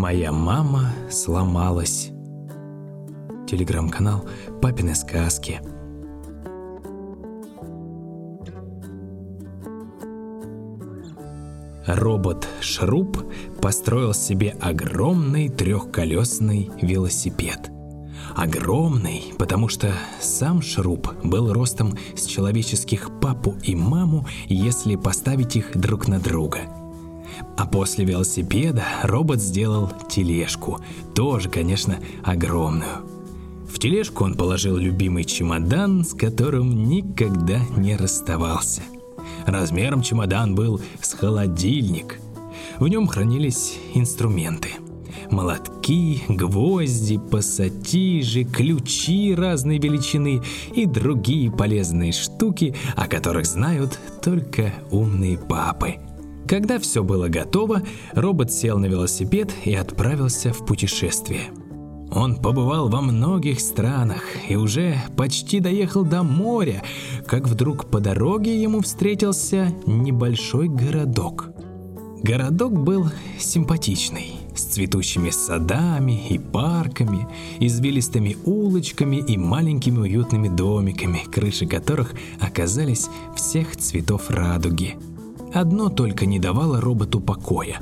Моя мама сломалась. Телеграм-канал «Папины сказки». Робот Шруб построил себе огромный трехколесный велосипед. Огромный, потому что сам Шруб был ростом с человеческих папу и маму, если поставить их друг на друга. А после велосипеда робот сделал тележку, тоже, конечно, огромную. В тележку он положил любимый чемодан, с которым никогда не расставался – Размером чемодан был с холодильник. В нем хранились инструменты. Молотки, гвозди, пассатижи, ключи разной величины и другие полезные штуки, о которых знают только умные папы. Когда все было готово, робот сел на велосипед и отправился в путешествие – он побывал во многих странах и уже почти доехал до моря, как вдруг по дороге ему встретился небольшой городок. Городок был симпатичный, с цветущими садами и парками, извилистыми улочками и маленькими уютными домиками, крыши которых оказались всех цветов радуги. Одно только не давало роботу покоя.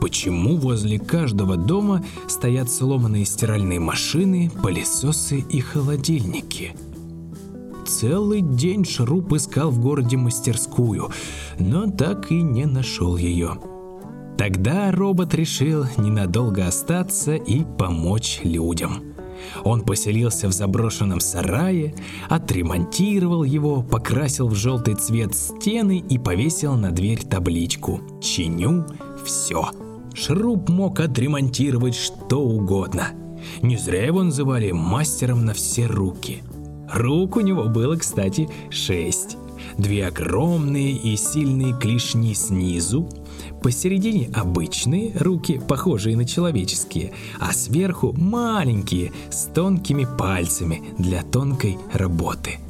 Почему возле каждого дома стоят сломанные стиральные машины, пылесосы и холодильники? Целый день Шруб искал в городе мастерскую, но так и не нашел ее. Тогда робот решил ненадолго остаться и помочь людям. Он поселился в заброшенном сарае, отремонтировал его, покрасил в желтый цвет стены и повесил на дверь табличку «Чиню все». Шруб мог отремонтировать что угодно. Не зря его называли мастером на все руки. Рук у него было, кстати, шесть. Две огромные и сильные клешни снизу, посередине обычные руки, похожие на человеческие, а сверху маленькие, с тонкими пальцами для тонкой работы –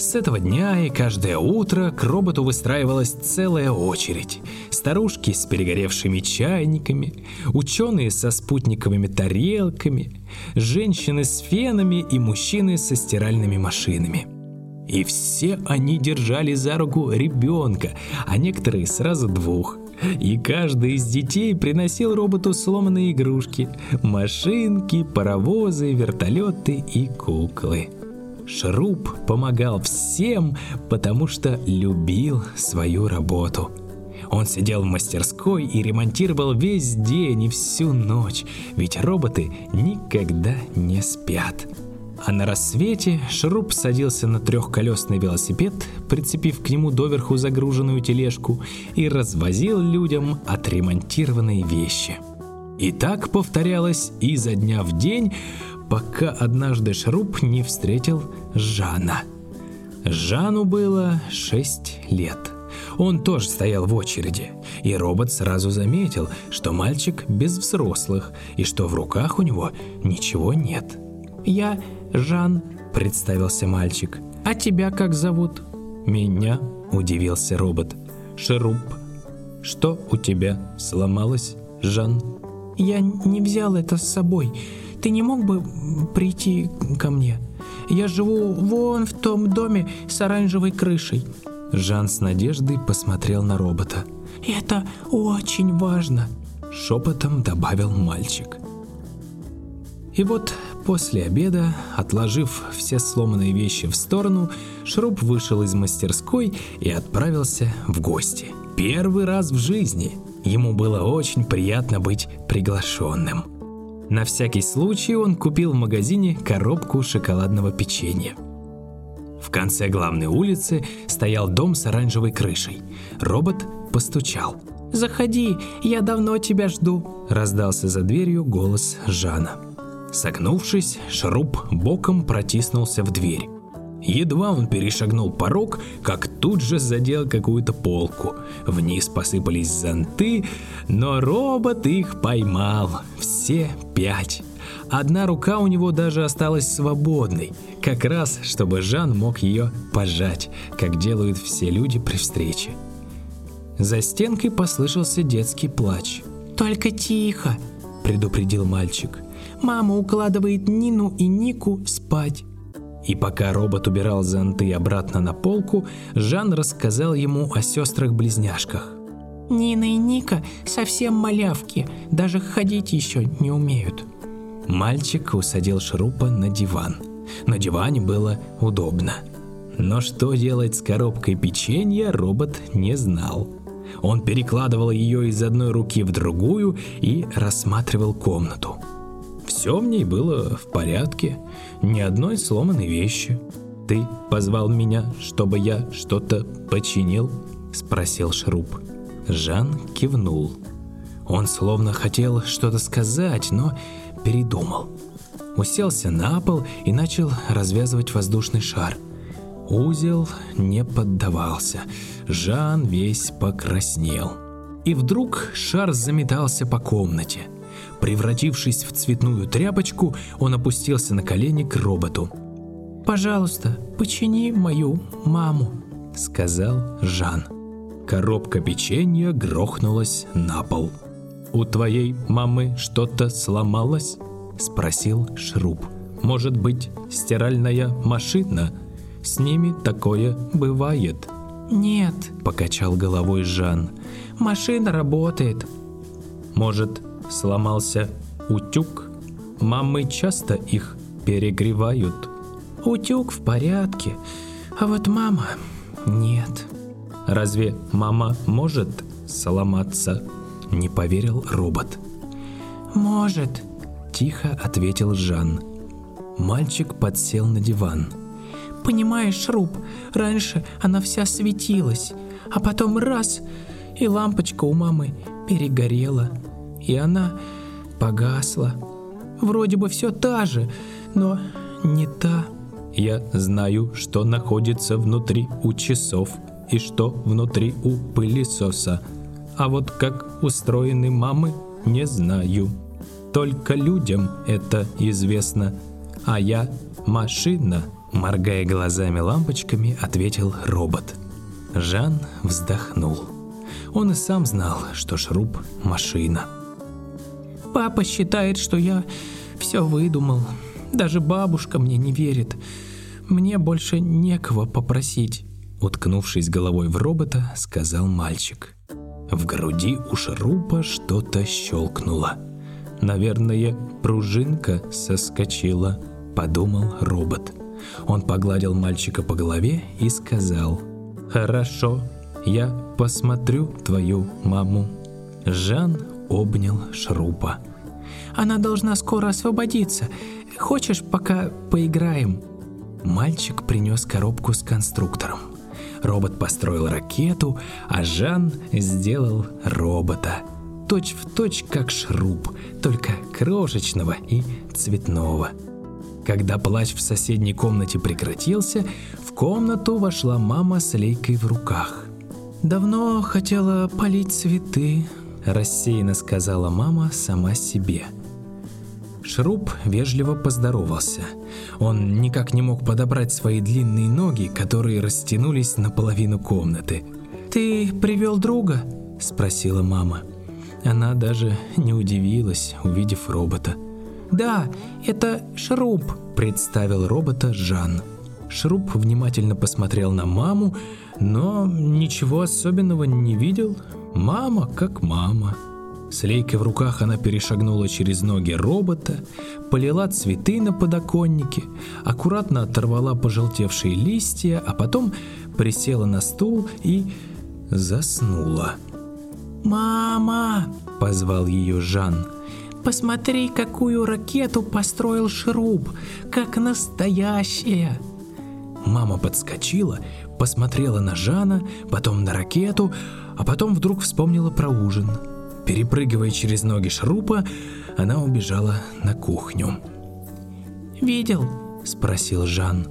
с этого дня и каждое утро к роботу выстраивалась целая очередь. Старушки с перегоревшими чайниками, ученые со спутниковыми тарелками, женщины с фенами и мужчины со стиральными машинами. И все они держали за руку ребенка, а некоторые сразу двух. И каждый из детей приносил роботу сломанные игрушки, машинки, паровозы, вертолеты и куклы. Шруб помогал всем, потому что любил свою работу. Он сидел в мастерской и ремонтировал весь день и всю ночь, ведь роботы никогда не спят. А на рассвете Шруб садился на трехколесный велосипед, прицепив к нему доверху загруженную тележку, и развозил людям отремонтированные вещи. И так повторялось изо дня в день, пока однажды Шруб не встретил Жана. Жану было 6 лет. Он тоже стоял в очереди, и робот сразу заметил, что мальчик без взрослых и что в руках у него ничего нет. «Я Жан», — представился мальчик. «А тебя как зовут?» «Меня», — удивился робот. «Шеруб». «Что у тебя сломалось, Жан?» «Я не взял это с собой. Ты не мог бы прийти ко мне? Я живу вон в том доме с оранжевой крышей». Жан с надеждой посмотрел на робота. «Это очень важно», — шепотом добавил мальчик. И вот после обеда, отложив все сломанные вещи в сторону, Шруб вышел из мастерской и отправился в гости. Первый раз в жизни ему было очень приятно быть приглашенным. На всякий случай он купил в магазине коробку шоколадного печенья. В конце главной улицы стоял дом с оранжевой крышей. Робот постучал. «Заходи, я давно тебя жду», – раздался за дверью голос Жана. Согнувшись, Шруб боком протиснулся в дверь. Едва он перешагнул порог, как тут же задел какую-то полку. Вниз посыпались зонты, но робот их поймал. Все пять. Одна рука у него даже осталась свободной, как раз, чтобы Жан мог ее пожать, как делают все люди при встрече. За стенкой послышался детский плач. «Только тихо!» — предупредил мальчик. «Мама укладывает Нину и Нику спать». И пока робот убирал зонты обратно на полку, Жан рассказал ему о сестрах-близняшках. Нина и Ника совсем малявки, даже ходить еще не умеют. Мальчик усадил Шрупа на диван. На диване было удобно. Но что делать с коробкой печенья, робот не знал. Он перекладывал ее из одной руки в другую и рассматривал комнату. Все в ней было в порядке, ни одной сломанной вещи. «Ты позвал меня, чтобы я что-то починил?» – спросил Шруп. Жан кивнул. Он словно хотел что-то сказать, но передумал. Уселся на пол и начал развязывать воздушный шар. Узел не поддавался. Жан весь покраснел. И вдруг шар заметался по комнате. Превратившись в цветную тряпочку, он опустился на колени к роботу. «Пожалуйста, почини мою маму», — сказал Жан. Коробка печенья грохнулась на пол. «У твоей мамы что-то сломалось?» – спросил Шруб. «Может быть, стиральная машина? С ними такое бывает». «Нет», – покачал головой Жан. «Машина работает». «Может, сломался утюг? Мамы часто их перегревают». «Утюг в порядке, а вот мама нет». «Разве мама может сломаться?» Не поверил робот. «Может», – тихо ответил Жан. Мальчик подсел на диван. «Понимаешь, Руб, раньше она вся светилась, а потом раз, и лампочка у мамы перегорела, и она погасла. Вроде бы все та же, но не та». «Я знаю, что находится внутри у часов и что внутри у пылесоса», а вот как устроены мамы, не знаю. Только людям это известно. А я машина, моргая глазами лампочками, ответил робот. Жан вздохнул. Он и сам знал, что Шруб – машина. «Папа считает, что я все выдумал. Даже бабушка мне не верит. Мне больше некого попросить», – уткнувшись головой в робота, сказал мальчик. В груди у шурупа что-то щелкнуло. «Наверное, пружинка соскочила», — подумал робот. Он погладил мальчика по голове и сказал, «Хорошо, я посмотрю твою маму». Жан обнял Шрупа. «Она должна скоро освободиться. Хочешь, пока поиграем?» Мальчик принес коробку с конструктором. Робот построил ракету, а Жан сделал робота. Точь в точь, как шруб, только крошечного и цветного. Когда плач в соседней комнате прекратился, в комнату вошла мама с лейкой в руках. «Давно хотела полить цветы», – рассеянно сказала мама сама себе – Шруб вежливо поздоровался. Он никак не мог подобрать свои длинные ноги, которые растянулись наполовину комнаты. «Ты привел друга?» – спросила мама. Она даже не удивилась, увидев робота. «Да, это Шруб», – представил робота Жан. Шруб внимательно посмотрел на маму, но ничего особенного не видел. Мама как мама. С лейкой в руках она перешагнула через ноги робота, полила цветы на подоконнике, аккуратно оторвала пожелтевшие листья, а потом присела на стул и заснула. «Мама!» – позвал ее Жан. «Посмотри, какую ракету построил Шруб, как настоящая!» Мама подскочила, посмотрела на Жана, потом на ракету, а потом вдруг вспомнила про ужин – Перепрыгивая через ноги шрупа, она убежала на кухню. «Видел?» – спросил Жан.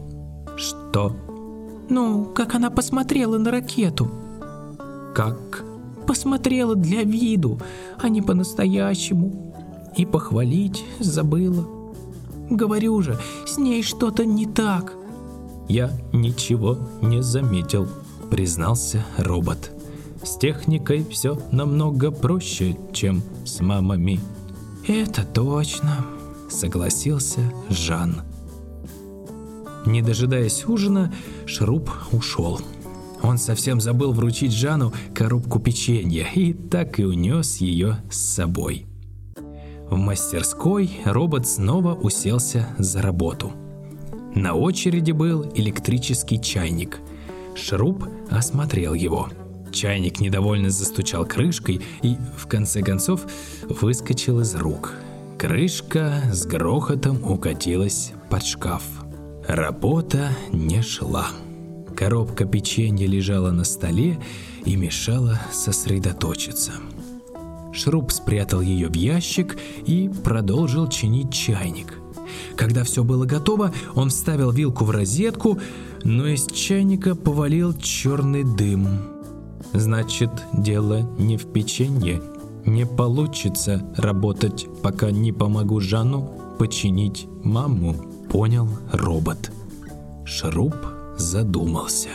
«Что?» «Ну, как она посмотрела на ракету». «Как?» «Посмотрела для виду, а не по-настоящему. И похвалить забыла. Говорю же, с ней что-то не так». «Я ничего не заметил», – признался робот. С техникой все намного проще, чем с мамами. Это точно, согласился Жан. Не дожидаясь ужина, Шруб ушел. Он совсем забыл вручить Жану коробку печенья и так и унес ее с собой. В мастерской робот снова уселся за работу. На очереди был электрический чайник. Шруб осмотрел его. Чайник недовольно застучал крышкой и, в конце концов, выскочил из рук. Крышка с грохотом укатилась под шкаф. Работа не шла. Коробка печенья лежала на столе и мешала сосредоточиться. Шруб спрятал ее в ящик и продолжил чинить чайник. Когда все было готово, он вставил вилку в розетку, но из чайника повалил черный дым. Значит, дело не в печенье. Не получится работать, пока не помогу Жану починить маму, понял робот. Шруб задумался.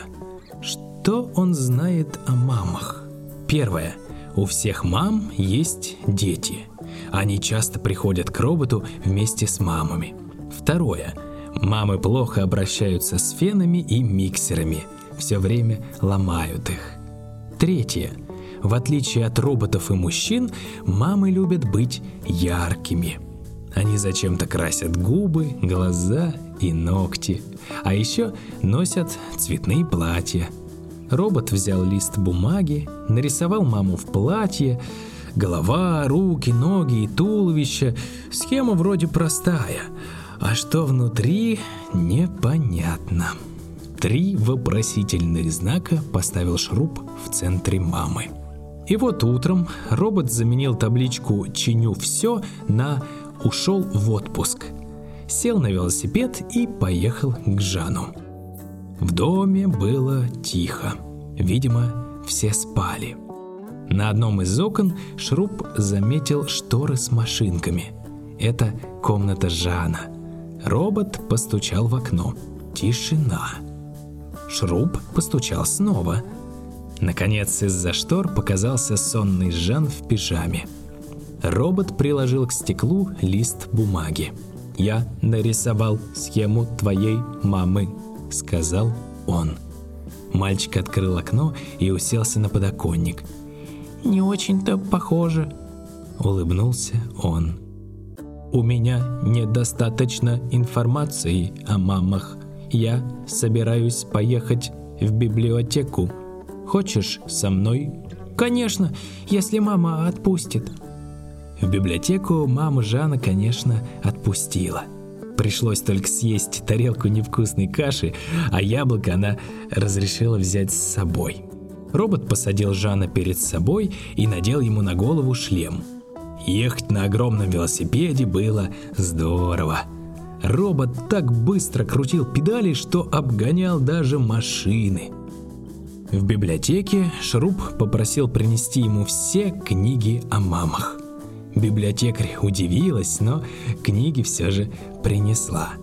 Что он знает о мамах? Первое. У всех мам есть дети. Они часто приходят к роботу вместе с мамами. Второе. Мамы плохо обращаются с фенами и миксерами. Все время ломают их. Третье. В отличие от роботов и мужчин, мамы любят быть яркими. Они зачем-то красят губы, глаза и ногти. А еще носят цветные платья. Робот взял лист бумаги, нарисовал маму в платье, голова, руки, ноги и туловище. Схема вроде простая, а что внутри непонятно. Три вопросительных знака поставил шруб в центре мамы. И вот утром робот заменил табличку «Чиню все» на «Ушел в отпуск». Сел на велосипед и поехал к Жану. В доме было тихо. Видимо, все спали. На одном из окон Шруб заметил шторы с машинками. Это комната Жана. Робот постучал в окно. Тишина. Шруб постучал снова. Наконец из-за штор показался сонный Жан в пижаме. Робот приложил к стеклу лист бумаги. «Я нарисовал схему твоей мамы», — сказал он. Мальчик открыл окно и уселся на подоконник. «Не очень-то похоже», — улыбнулся он. «У меня недостаточно информации о мамах», я собираюсь поехать в библиотеку. Хочешь со мной? Конечно, если мама отпустит. В библиотеку маму Жана, конечно, отпустила. Пришлось только съесть тарелку невкусной каши, а яблоко она разрешила взять с собой. Робот посадил Жана перед собой и надел ему на голову шлем. Ехать на огромном велосипеде было здорово. Робот так быстро крутил педали, что обгонял даже машины. В библиотеке Шруб попросил принести ему все книги о мамах. Библиотекарь удивилась, но книги все же принесла.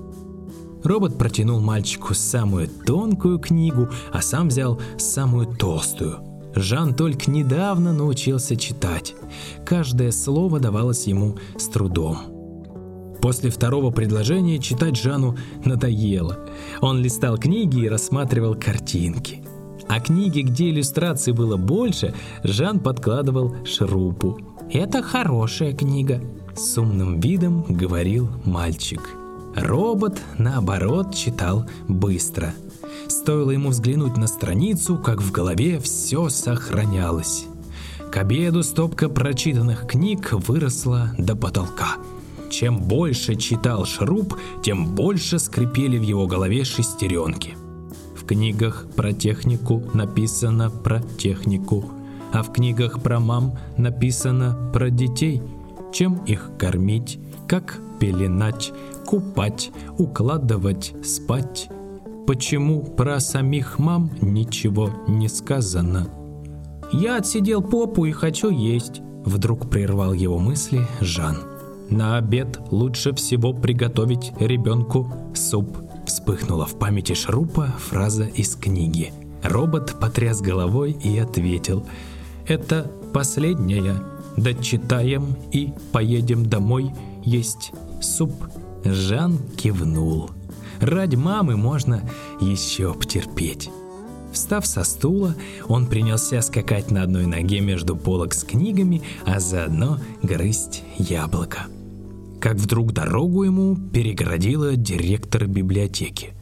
Робот протянул мальчику самую тонкую книгу, а сам взял самую толстую. Жан только недавно научился читать. Каждое слово давалось ему с трудом. После второго предложения читать Жану надоело. Он листал книги и рассматривал картинки. А книги, где иллюстраций было больше, Жан подкладывал шрупу. «Это хорошая книга», — с умным видом говорил мальчик. Робот, наоборот, читал быстро. Стоило ему взглянуть на страницу, как в голове все сохранялось. К обеду стопка прочитанных книг выросла до потолка — чем больше читал Шруб, тем больше скрипели в его голове шестеренки. В книгах про технику написано про технику, а в книгах про мам написано про детей, чем их кормить, как пеленать, купать, укладывать, спать. Почему про самих мам ничего не сказано? «Я отсидел попу и хочу есть», — вдруг прервал его мысли Жан. На обед лучше всего приготовить ребенку суп. Вспыхнула в памяти Шрупа фраза из книги. Робот потряс головой и ответил. Это последняя. дочитаем и поедем домой есть суп. Жан кивнул. Ради мамы можно еще потерпеть. Встав со стула, он принялся скакать на одной ноге между полок с книгами, а заодно грызть яблоко. Как вдруг дорогу ему перегородила директор библиотеки.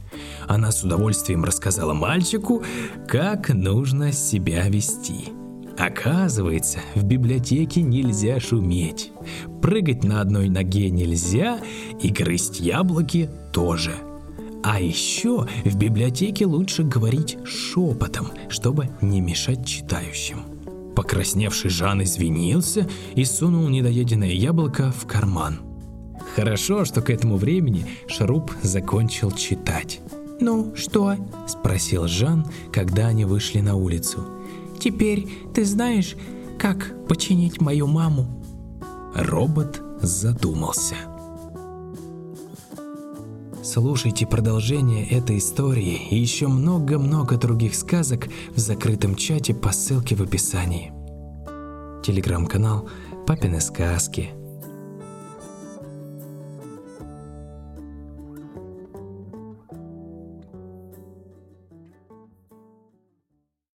Она с удовольствием рассказала мальчику, как нужно себя вести. Оказывается, в библиотеке нельзя шуметь. Прыгать на одной ноге нельзя и грызть яблоки тоже – а еще в библиотеке лучше говорить шепотом, чтобы не мешать читающим. Покрасневший Жан извинился и сунул недоеденное яблоко в карман. Хорошо, что к этому времени Шаруп закончил читать. «Ну, что?» – спросил Жан, когда они вышли на улицу. «Теперь ты знаешь, как починить мою маму?» Робот задумался – Слушайте продолжение этой истории и еще много-много других сказок в закрытом чате по ссылке в описании. Телеграм-канал «Папины сказки»,